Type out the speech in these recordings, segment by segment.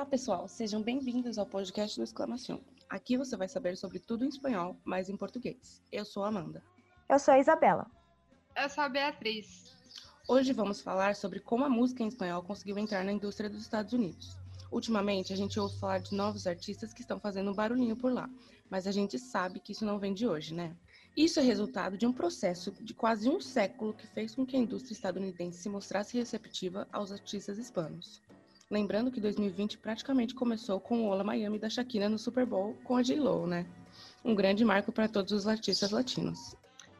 Olá, pessoal, sejam bem-vindos ao podcast do Exclamação. Aqui você vai saber sobre tudo em espanhol, mas em português. Eu sou a Amanda. Eu sou a Isabela. Eu sou a Beatriz. Hoje vamos falar sobre como a música em espanhol conseguiu entrar na indústria dos Estados Unidos. Ultimamente, a gente ouve falar de novos artistas que estão fazendo um barulhinho por lá, mas a gente sabe que isso não vem de hoje, né? Isso é resultado de um processo de quase um século que fez com que a indústria estadunidense se mostrasse receptiva aos artistas hispanos. Lembrando que 2020 praticamente começou com o Ola Miami da Shakira no Super Bowl com a J-Lo, né? Um grande marco para todos os artistas latinos.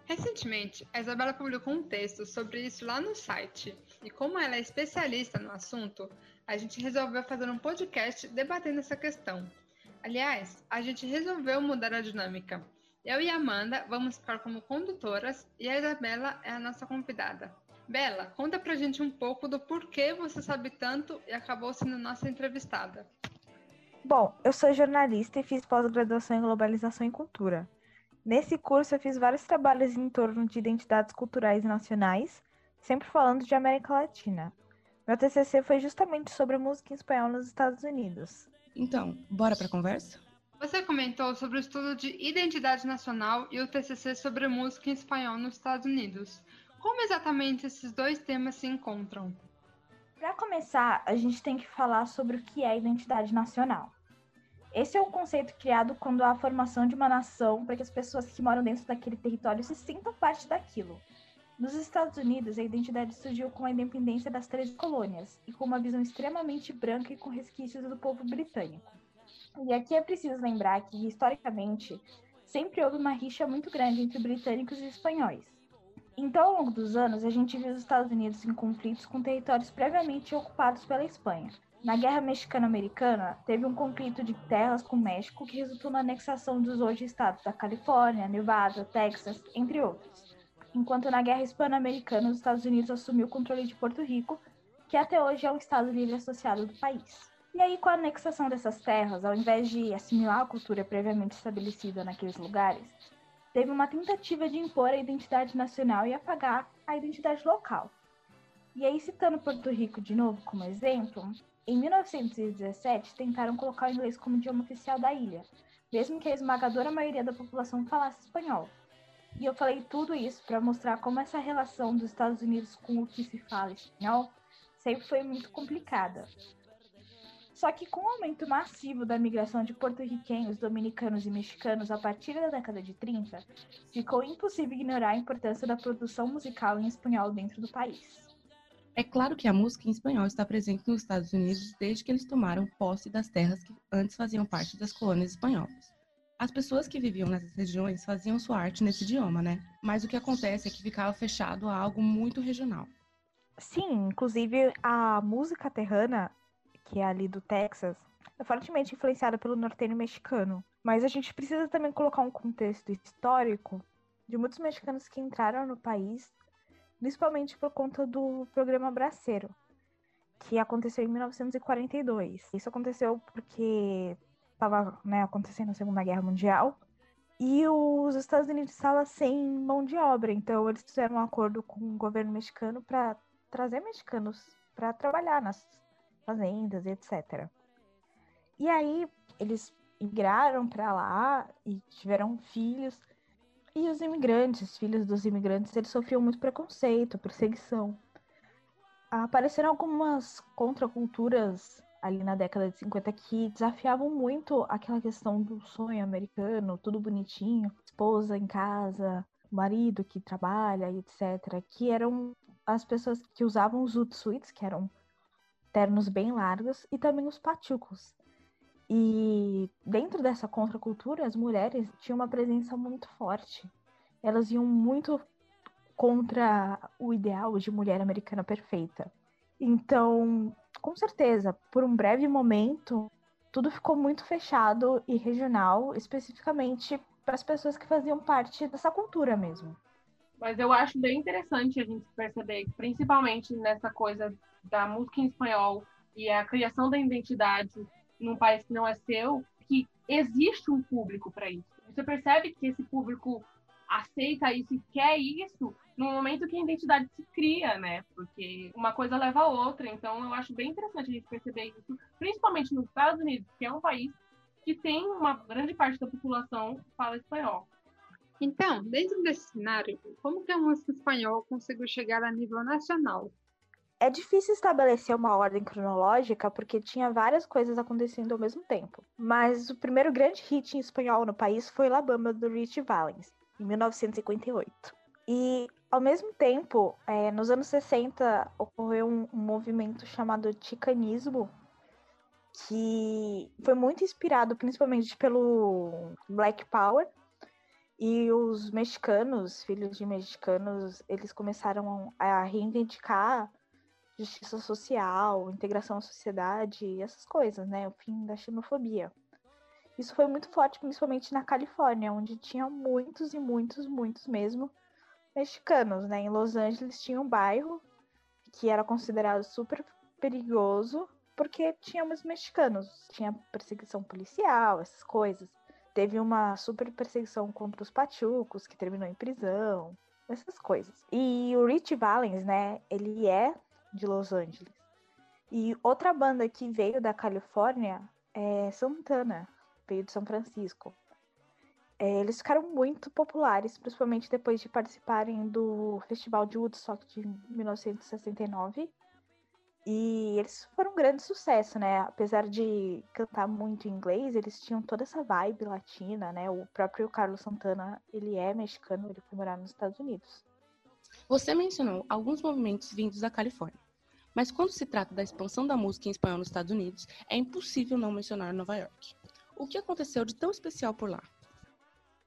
Recentemente, a Isabela publicou um texto sobre isso lá no site. E como ela é especialista no assunto, a gente resolveu fazer um podcast debatendo essa questão. Aliás, a gente resolveu mudar a dinâmica. Eu e a Amanda vamos ficar como condutoras e a Isabela é a nossa convidada. Bela, conta pra gente um pouco do porquê você sabe tanto e acabou sendo nossa entrevistada. Bom, eu sou jornalista e fiz pós-graduação em globalização e cultura. Nesse curso eu fiz vários trabalhos em torno de identidades culturais nacionais, sempre falando de América Latina. Meu TCC foi justamente sobre a música em espanhol nos Estados Unidos. Então, bora pra conversa? Você comentou sobre o estudo de identidade nacional e o TCC sobre música em espanhol nos Estados Unidos. Como exatamente esses dois temas se encontram? Para começar, a gente tem que falar sobre o que é identidade nacional. Esse é um conceito criado quando há a formação de uma nação para que as pessoas que moram dentro daquele território se sintam parte daquilo. Nos Estados Unidos, a identidade surgiu com a independência das três colônias e com uma visão extremamente branca e com resquícios do povo britânico. E aqui é preciso lembrar que, historicamente, sempre houve uma rixa muito grande entre britânicos e espanhóis. Então, ao longo dos anos, a gente viu os Estados Unidos em conflitos com territórios previamente ocupados pela Espanha. Na Guerra Mexicano-Americana, teve um conflito de terras com o México que resultou na anexação dos hoje estados da Califórnia, Nevada, Texas, entre outros. Enquanto na Guerra Hispano-Americana, os Estados Unidos assumiu o controle de Porto Rico, que até hoje é um estado livre associado do país. E aí, com a anexação dessas terras, ao invés de assimilar a cultura previamente estabelecida naqueles lugares, teve uma tentativa de impor a identidade nacional e apagar a identidade local. E aí, citando Porto Rico de novo como exemplo, em 1917 tentaram colocar o inglês como idioma oficial da ilha, mesmo que a esmagadora maioria da população falasse espanhol. E eu falei tudo isso para mostrar como essa relação dos Estados Unidos com o que se fala espanhol sempre foi muito complicada. Só que com o aumento massivo da migração de porto-riquenhos, dominicanos e mexicanos a partir da década de 30, ficou impossível ignorar a importância da produção musical em espanhol dentro do país. É claro que a música em espanhol está presente nos Estados Unidos desde que eles tomaram posse das terras que antes faziam parte das colônias espanholas. As pessoas que viviam nessas regiões faziam sua arte nesse idioma, né? Mas o que acontece é que ficava fechado a algo muito regional. Sim, inclusive a música terrana que é ali do Texas, é fortemente influenciada pelo norteño mexicano. Mas a gente precisa também colocar um contexto histórico de muitos mexicanos que entraram no país, principalmente por conta do programa Braceiro, que aconteceu em 1942. Isso aconteceu porque estava né, acontecendo a Segunda Guerra Mundial e os Estados Unidos estavam sem mão de obra, então eles fizeram um acordo com o governo mexicano para trazer mexicanos para trabalhar nas fazendas, etc. E aí eles migraram para lá e tiveram filhos. E os imigrantes, filhos dos imigrantes, eles sofriam muito preconceito, perseguição. Apareceram algumas contraculturas ali na década de 50 que desafiavam muito aquela questão do sonho americano, tudo bonitinho, esposa em casa, marido que trabalha, etc. Que eram as pessoas que usavam os suits, que eram ternos bem largos, e também os pachucos. E dentro dessa contracultura, as mulheres tinham uma presença muito forte. Elas iam muito contra o ideal de mulher americana perfeita. Então, com certeza, por um breve momento, tudo ficou muito fechado e regional, especificamente para as pessoas que faziam parte dessa cultura mesmo. Mas eu acho bem interessante a gente perceber, principalmente nessa coisa da música em espanhol e a criação da identidade num país que não é seu, que existe um público para isso. Você percebe que esse público aceita isso e quer isso no momento que a identidade se cria, né? Porque uma coisa leva a outra. Então, eu acho bem interessante a gente perceber isso, principalmente nos Estados Unidos, que é um país que tem uma grande parte da população que fala espanhol. Então, dentro desse cenário, como que a música espanhola conseguiu chegar a nível nacional? É difícil estabelecer uma ordem cronológica porque tinha várias coisas acontecendo ao mesmo tempo. Mas o primeiro grande hit em espanhol no país foi La Bamba do Rich Valens, em 1958. E, ao mesmo tempo, é, nos anos 60, ocorreu um, um movimento chamado chicanismo, que foi muito inspirado principalmente pelo Black Power, e os mexicanos, filhos de mexicanos, eles começaram a reivindicar justiça social, integração à sociedade, essas coisas, né? O fim da xenofobia. Isso foi muito forte, principalmente na Califórnia, onde tinha muitos e muitos, muitos mesmo mexicanos, né? Em Los Angeles tinha um bairro que era considerado super perigoso porque tinha muitos mexicanos, tinha perseguição policial, essas coisas. Teve uma super perseguição contra os pachucos, que terminou em prisão, essas coisas. E o Rich Valens, né, ele é de Los Angeles. E outra banda que veio da Califórnia é Santana, veio de São Francisco. É, eles ficaram muito populares, principalmente depois de participarem do Festival de Woodstock de 1969 e eles foram um grande sucesso, né? Apesar de cantar muito em inglês, eles tinham toda essa vibe latina, né? O próprio Carlos Santana, ele é mexicano, ele foi morar nos Estados Unidos. Você mencionou alguns movimentos vindos da Califórnia. Mas quando se trata da expansão da música em espanhol nos Estados Unidos, é impossível não mencionar Nova York. O que aconteceu de tão especial por lá?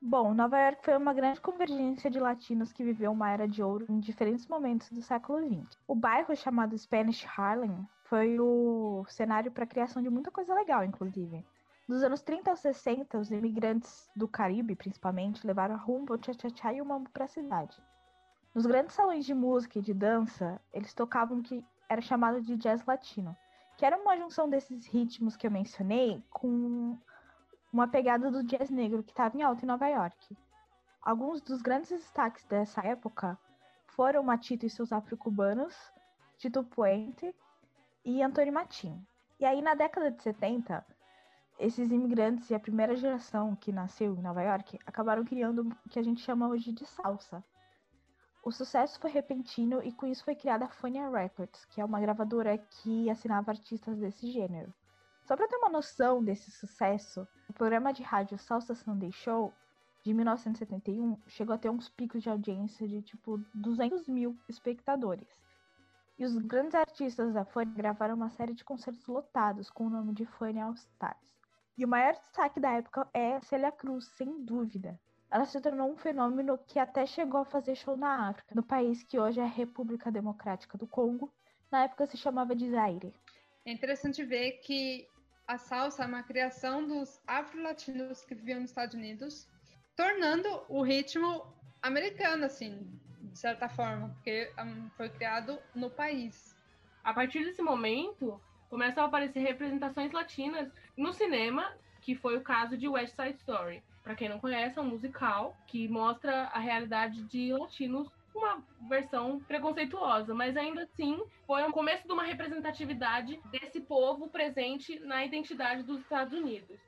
Bom, Nova York foi uma grande convergência de latinos que viveu uma era de ouro em diferentes momentos do século XX. O bairro chamado Spanish Harlem foi o cenário para a criação de muita coisa legal, inclusive. Dos anos 30 aos 60, os imigrantes do Caribe, principalmente, levaram a rumba, o cha-cha-cha e o mambo para a cidade. Nos grandes salões de música e de dança, eles tocavam o que era chamado de jazz latino, que era uma junção desses ritmos que eu mencionei com uma pegada do jazz negro que estava em alta em Nova York. Alguns dos grandes destaques dessa época foram Matito e seus afro-cubanos, Tito Puente e Antônio Matin. E aí, na década de 70, esses imigrantes e a primeira geração que nasceu em Nova York acabaram criando o que a gente chama hoje de salsa. O sucesso foi repentino e com isso foi criada a Fonia Records, que é uma gravadora que assinava artistas desse gênero. Só para ter uma noção desse sucesso, o programa de rádio Salsa Sunday Show, de 1971, chegou a ter uns picos de audiência de tipo 200 mil espectadores. E os grandes artistas da Fania gravaram uma série de concertos lotados com o nome de Fania All Stars. E o maior destaque da época é Celia Cruz, sem dúvida. Ela se tornou um fenômeno que até chegou a fazer show na África, no país que hoje é a República Democrática do Congo, na época se chamava de Zaire. É interessante ver que a salsa é uma criação dos afro-latinos que viviam nos Estados Unidos, tornando o ritmo americano, assim, de certa forma, porque um, foi criado no país. A partir desse momento, começam a aparecer representações latinas no cinema, que foi o caso de West Side Story. Para quem não conhece, é um musical que mostra a realidade de latinos uma versão preconceituosa, mas ainda assim foi o começo de uma representatividade desse povo presente na identidade dos Estados Unidos.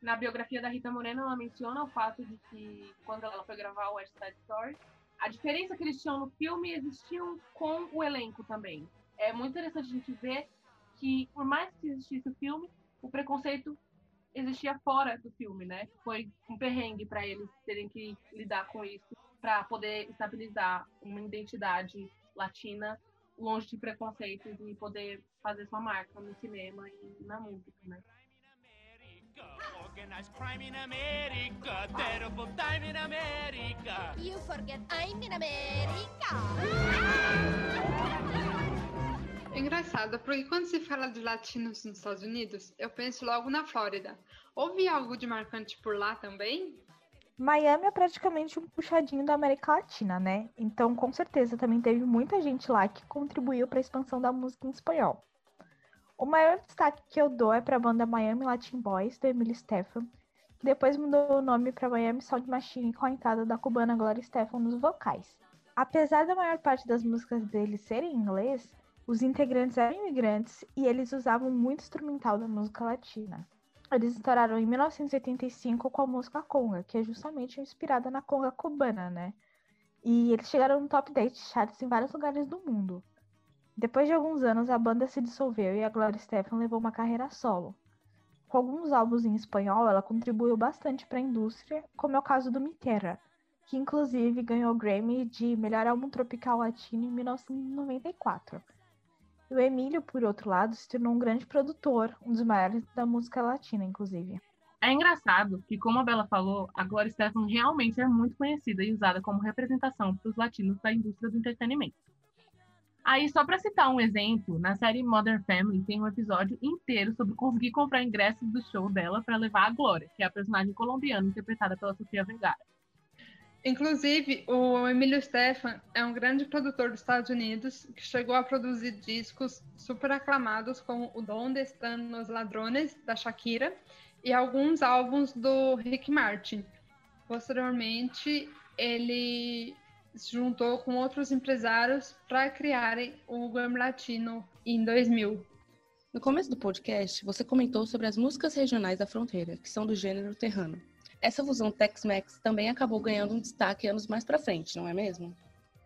Na biografia da Rita Moreno, ela menciona o fato de que, quando ela foi gravar o West Side Story, a diferença que eles tinham no filme existiam com o elenco também. É muito interessante a gente ver que, por mais que existisse o filme, o preconceito existia fora do filme, né? Foi um perrengue para eles terem que lidar com isso para poder estabilizar uma identidade latina longe de preconceitos e poder fazer sua marca no cinema e na música, né? Organized crime in America, terrible time in America. You forget I'm in America. É engraçado, porque quando se fala de latinos nos Estados Unidos, eu penso logo na Flórida. Houve algo de marcante por lá também? Miami é praticamente um puxadinho da América Latina, né? Então, com certeza, também teve muita gente lá que contribuiu para a expansão da música em espanhol. O maior destaque que eu dou é para a banda Miami Latin Boys, da Emily Stefan, que depois mudou o nome para Miami Sound Machine com a entrada da cubana Gloria Estefan nos vocais. Apesar da maior parte das músicas deles serem em inglês, os integrantes eram imigrantes e eles usavam muito instrumental da música latina. Eles estouraram em 1985 com a música Conga, que é justamente inspirada na conga cubana, né? E eles chegaram no top 10 de charts em vários lugares do mundo. Depois de alguns anos, a banda se dissolveu e a Gloria Stefan levou uma carreira solo. Com alguns álbuns em espanhol, ela contribuiu bastante para a indústria, como é o caso do Miterra, que inclusive ganhou o Grammy de Melhor Álbum Tropical Latino em 1994. O Emílio, por outro lado, se tornou um grande produtor, um dos maiores da música latina, inclusive. É engraçado que, como a Bela falou, a Gloria Stefan realmente é muito conhecida e usada como representação para os latinos da indústria do entretenimento. Aí, só para citar um exemplo, na série Modern Family tem um episódio inteiro sobre conseguir comprar ingressos do show dela para levar a Glória, que é a personagem colombiana interpretada pela Sofia Vergara. Inclusive, o Emílio Stefan é um grande produtor dos Estados Unidos que chegou a produzir discos super aclamados como O Donde Están los Ladrones, da Shakira, e alguns álbuns do Rick Martin. Posteriormente, ele se juntou com outros empresários para criarem o Grammy Latino em 2000. No começo do podcast, você comentou sobre as músicas regionais da fronteira, que são do gênero terrano. Essa fusão Tex-Mex também acabou ganhando um destaque anos mais para frente, não é mesmo?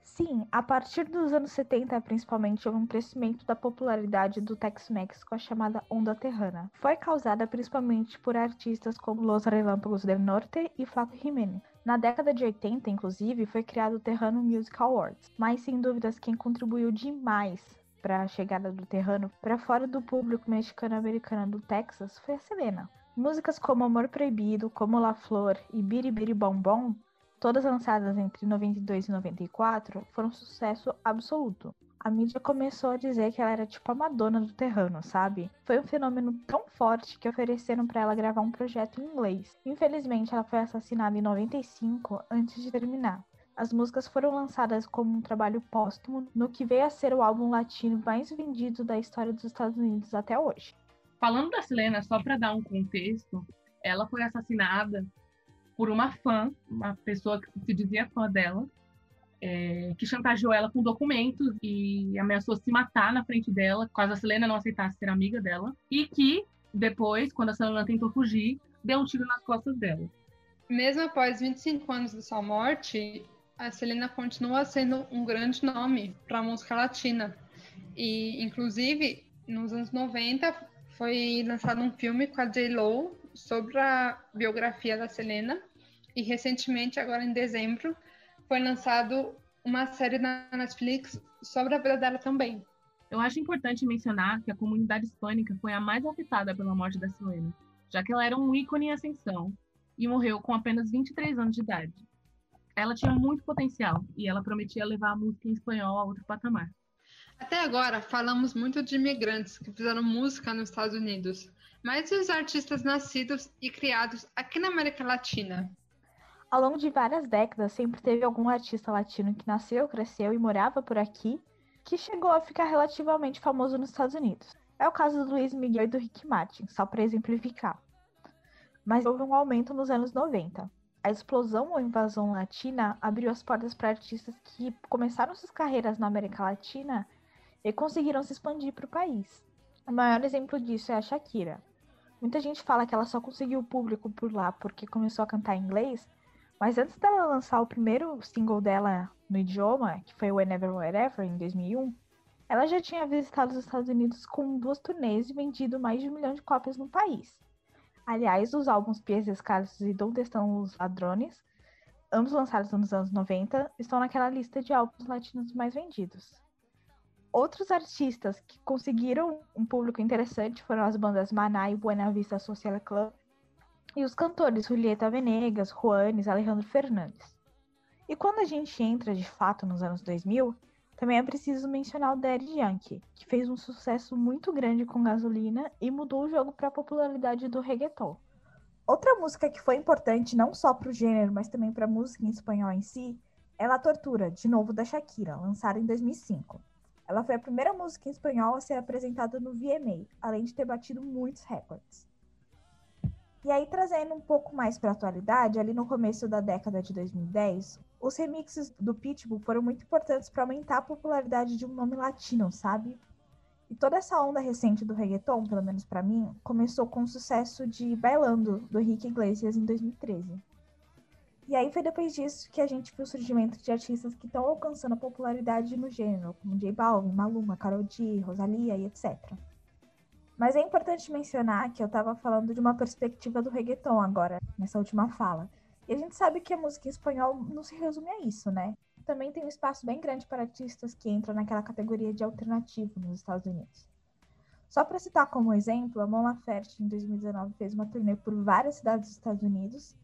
Sim, a partir dos anos 70, principalmente, houve um crescimento da popularidade do Tex-Mex com a chamada Onda Terrana. Foi causada principalmente por artistas como Los Relâmpagos del Norte e Flaco Jiménez. Na década de 80, inclusive, foi criado o Terrano Music Awards, mas sem dúvidas quem contribuiu demais para a chegada do Terrano para fora do público mexicano-americano do Texas foi a Selena. Músicas como Amor Proibido, Como La Flor e Biribiri Bom Bom, todas lançadas entre 92 e 94, foram um sucesso absoluto. A mídia começou a dizer que ela era tipo a Madonna do terreno, sabe? Foi um fenômeno tão forte que ofereceram para ela gravar um projeto em inglês. Infelizmente, ela foi assassinada em 95 antes de terminar. As músicas foram lançadas como um trabalho póstumo no que veio a ser o álbum latino mais vendido da história dos Estados Unidos até hoje. Falando da Selena, só para dar um contexto, ela foi assassinada por uma fã, uma pessoa que se dizia fã dela, é, que chantageou ela com documentos e ameaçou se matar na frente dela, caso a Selena não aceitasse ser amiga dela, e que depois, quando a Selena tentou fugir, deu um tiro nas costas dela. Mesmo após 25 anos de sua morte, a Selena continua sendo um grande nome para a música latina. E, inclusive, nos anos 90, foi lançado um filme com a J-Lo sobre a biografia da Selena. E recentemente, agora em dezembro, foi lançado uma série na Netflix sobre a vida dela também. Eu acho importante mencionar que a comunidade hispânica foi a mais afetada pela morte da Selena, já que ela era um ícone em ascensão e morreu com apenas 23 anos de idade. Ela tinha muito potencial e ela prometia levar a música em espanhol a outro patamar. Até agora, falamos muito de imigrantes que fizeram música nos Estados Unidos, mas e os artistas nascidos e criados aqui na América Latina? Ao longo de várias décadas, sempre teve algum artista latino que nasceu, cresceu e morava por aqui que chegou a ficar relativamente famoso nos Estados Unidos. É o caso do Luiz Miguel e do Rick Martin, só para exemplificar. Mas houve um aumento nos anos 90. A explosão ou invasão latina abriu as portas para artistas que começaram suas carreiras na América Latina e conseguiram se expandir para o país. O maior exemplo disso é a Shakira. Muita gente fala que ela só conseguiu público por lá porque começou a cantar em inglês, mas antes dela lançar o primeiro single dela no idioma, que foi Whenever Wherever, em 2001, ela já tinha visitado os Estados Unidos com duas turnês e vendido mais de um milhão de cópias no país. Aliás, os álbuns Pies Descalços e Donde Estão os Ladrones, ambos lançados nos anos 90, estão naquela lista de álbuns latinos mais vendidos. Outros artistas que conseguiram um público interessante foram as bandas Maná e Buena Vista Social Club e os cantores Julieta Venegas, Juanes, Alejandro Fernandes. E quando a gente entra de fato nos anos 2000, também é preciso mencionar o Daddy Yankee, que fez um sucesso muito grande com Gasolina e mudou o jogo para a popularidade do reggaeton. Outra música que foi importante não só para o gênero, mas também para a música em espanhol em si, é La Tortura, de novo da Shakira, lançada em 2005. Ela foi a primeira música em espanhol a ser apresentada no VMA, além de ter batido muitos recordes. E aí, trazendo um pouco mais para a atualidade, ali no começo da década de 2010, os remixes do Pitbull foram muito importantes para aumentar a popularidade de um nome latino, sabe? E toda essa onda recente do reggaeton, pelo menos para mim, começou com o sucesso de Bailando, do Rick Iglesias, em 2013. E aí foi depois disso que a gente viu o surgimento de artistas que estão alcançando a popularidade no gênero, como J Balvin, Maluma, Karol G, Rosalia e etc. Mas é importante mencionar que eu estava falando de uma perspectiva do reggaeton agora, nessa última fala. E a gente sabe que a música em espanhol não se resume a isso, né? Também tem um espaço bem grande para artistas que entram naquela categoria de alternativo nos Estados Unidos. Só para citar como exemplo, a Mon Laferte, em 2019, fez uma turnê por várias cidades dos Estados Unidos,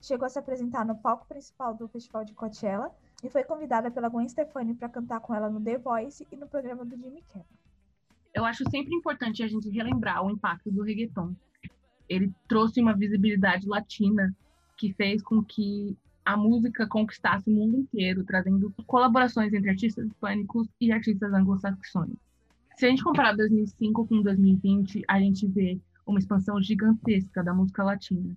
chegou a se apresentar no palco principal do Festival de Coachella e foi convidada pela Gwen Stefani para cantar com ela no The Voice e no programa do Jimmy Kimmel. Eu acho sempre importante a gente relembrar o impacto do reggaeton. Ele trouxe uma visibilidade latina que fez com que a música conquistasse o mundo inteiro, trazendo colaborações entre artistas hispânicos e artistas anglo-saxônicos. Se a gente comparar 2005 com 2020, a gente vê uma expansão gigantesca da música latina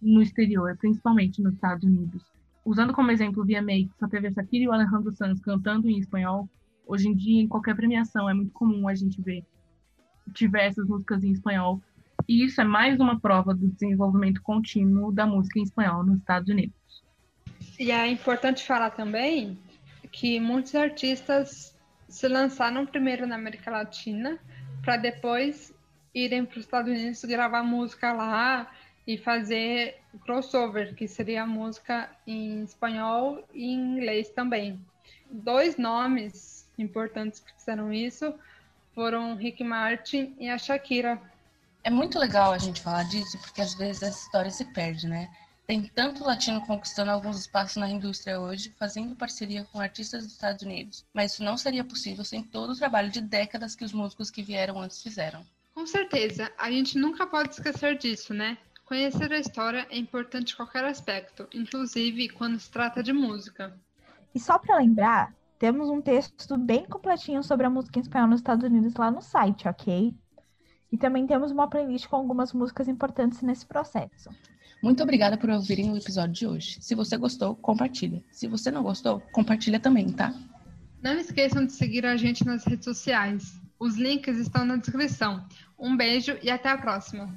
no exterior, principalmente nos Estados Unidos. Usando como exemplo o VMA, que só teve a Shakira e o Alejandro Sanz cantando em espanhol, hoje em dia, em qualquer premiação, é muito comum a gente ver diversas músicas em espanhol e isso é mais uma prova do desenvolvimento contínuo da música em espanhol nos Estados Unidos. E é importante falar também que muitos artistas se lançaram primeiro na América Latina para depois irem para os Estados Unidos gravar música lá e fazer crossover, que seria a música em espanhol e em inglês também. Dois nomes importantes que fizeram isso foram Rick Martin e a Shakira, é muito legal a gente falar disso, porque às vezes essa história se perde, né? Tem tanto latino conquistando alguns espaços na indústria hoje, fazendo parceria com artistas dos Estados Unidos, mas isso não seria possível sem todo o trabalho de décadas que os músicos que vieram antes fizeram. Com certeza, a gente nunca pode esquecer disso, né? Conhecer a história é importante em qualquer aspecto, inclusive quando se trata de música. E só para lembrar, temos um texto bem completinho sobre a música em espanhol nos Estados Unidos lá no site, ok? E também temos uma playlist com algumas músicas importantes nesse processo. Muito obrigada por ouvirem o episódio de hoje. Se você gostou, compartilha. Se você não gostou, compartilha também, tá? Não esqueçam de seguir a gente nas redes sociais. Os links estão na descrição. Um beijo e até a próxima.